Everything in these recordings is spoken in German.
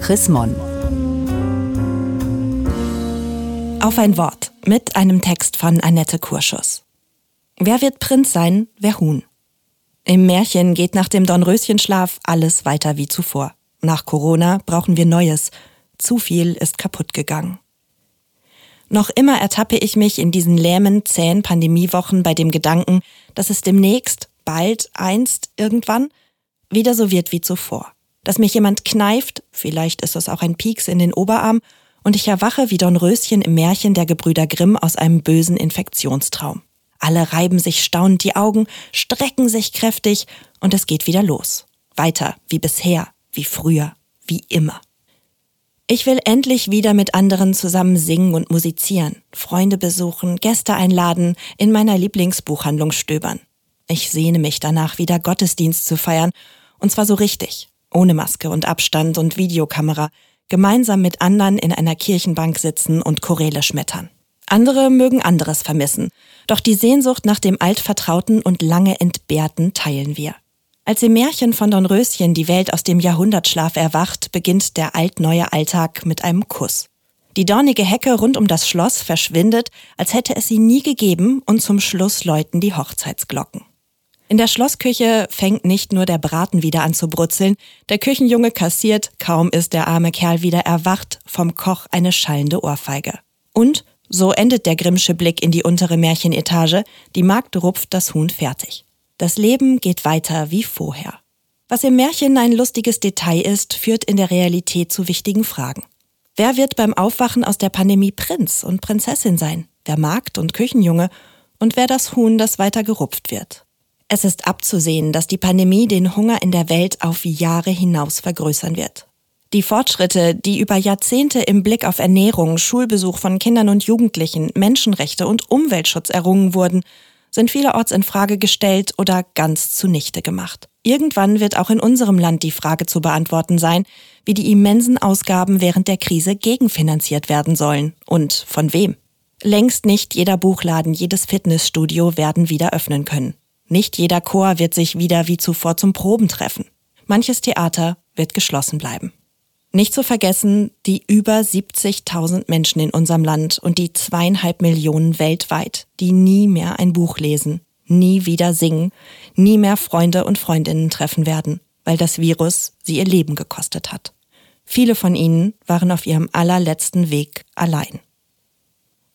Chris Mon. Auf ein Wort mit einem Text von Annette Kurschus. Wer wird Prinz sein, wer Huhn? Im Märchen geht nach dem Dornröschenschlaf alles weiter wie zuvor. Nach Corona brauchen wir Neues. Zu viel ist kaputt gegangen. Noch immer ertappe ich mich in diesen lähmen, zähen Pandemiewochen bei dem Gedanken, dass es demnächst, bald, einst, irgendwann wieder so wird wie zuvor. Dass mich jemand kneift, vielleicht ist es auch ein Pieks in den Oberarm, und ich erwache wie Dornröschen im Märchen der Gebrüder Grimm aus einem bösen Infektionstraum. Alle reiben sich staunend die Augen, strecken sich kräftig und es geht wieder los. Weiter, wie bisher, wie früher, wie immer. Ich will endlich wieder mit anderen zusammen singen und musizieren, Freunde besuchen, Gäste einladen, in meiner Lieblingsbuchhandlung stöbern. Ich sehne mich danach, wieder Gottesdienst zu feiern, und zwar so richtig, ohne Maske und Abstand und Videokamera, gemeinsam mit anderen in einer Kirchenbank sitzen und Choräle schmettern. Andere mögen anderes vermissen, doch die Sehnsucht nach dem Altvertrauten und lange Entbehrten teilen wir. Als im Märchen von Dornröschen die Welt aus dem Jahrhundertschlaf erwacht, beginnt der altneue Alltag mit einem Kuss. Die dornige Hecke rund um das Schloss verschwindet, als hätte es sie nie gegeben, und zum Schluss läuten die Hochzeitsglocken. In der Schlossküche fängt nicht nur der Braten wieder an zu brutzeln, der Küchenjunge kassiert, kaum ist der arme Kerl wieder erwacht, vom Koch eine schallende Ohrfeige. Und, so endet der Grimmsche Blick in die untere Märchenetage, die Magd rupft das Huhn fertig. Das Leben geht weiter wie vorher. Was im Märchen ein lustiges Detail ist, führt in der Realität zu wichtigen Fragen. Wer wird beim Aufwachen aus der Pandemie Prinz und Prinzessin sein? Wer Magd und Küchenjunge? Und wer das Huhn, das weiter gerupft wird? Es ist abzusehen, dass die Pandemie den Hunger in der Welt auf Jahre hinaus vergrößern wird. Die Fortschritte, die über Jahrzehnte im Blick auf Ernährung, Schulbesuch von Kindern und Jugendlichen, Menschenrechte und Umweltschutz errungen wurden, sind vielerorts in Frage gestellt oder ganz zunichte gemacht. Irgendwann wird auch in unserem Land die Frage zu beantworten sein, wie die immensen Ausgaben während der Krise gegenfinanziert werden sollen und von wem. Längst nicht jeder Buchladen, jedes Fitnessstudio werden wieder öffnen können. Nicht jeder Chor wird sich wieder wie zuvor zum Proben treffen. Manches Theater wird geschlossen bleiben. Nicht zu vergessen die über 70.000 Menschen in unserem Land und die zweieinhalb Millionen weltweit, die nie mehr ein Buch lesen, nie wieder singen, nie mehr Freunde und Freundinnen treffen werden, weil das Virus sie ihr Leben gekostet hat. Viele von ihnen waren auf ihrem allerletzten Weg allein.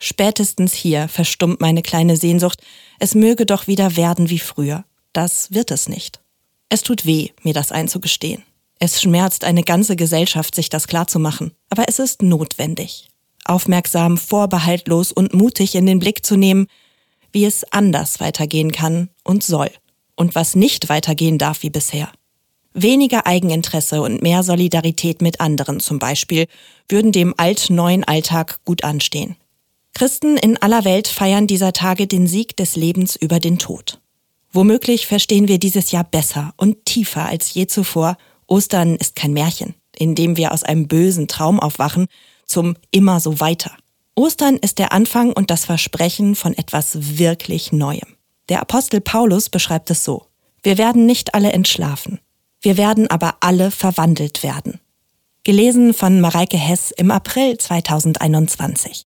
Spätestens hier verstummt meine kleine Sehnsucht, es möge doch wieder werden wie früher. Das wird es nicht. Es tut weh, mir das einzugestehen. Es schmerzt eine ganze Gesellschaft, sich das klarzumachen. Aber es ist notwendig. Aufmerksam, vorbehaltlos und mutig in den Blick zu nehmen, wie es anders weitergehen kann und soll. Und was nicht weitergehen darf wie bisher. Weniger Eigeninteresse und mehr Solidarität mit anderen zum Beispiel würden dem alt-neuen Alltag gut anstehen. Christen in aller Welt feiern dieser Tage den Sieg des Lebens über den Tod. Womöglich verstehen wir dieses Jahr besser und tiefer als je zuvor, Ostern ist kein Märchen, in dem wir aus einem bösen Traum aufwachen, zum immer so weiter. Ostern ist der Anfang und das Versprechen von etwas wirklich Neuem. Der Apostel Paulus beschreibt es so. Wir werden nicht alle entschlafen. Wir werden aber alle verwandelt werden. Gelesen von Mareike Hess im April 2021.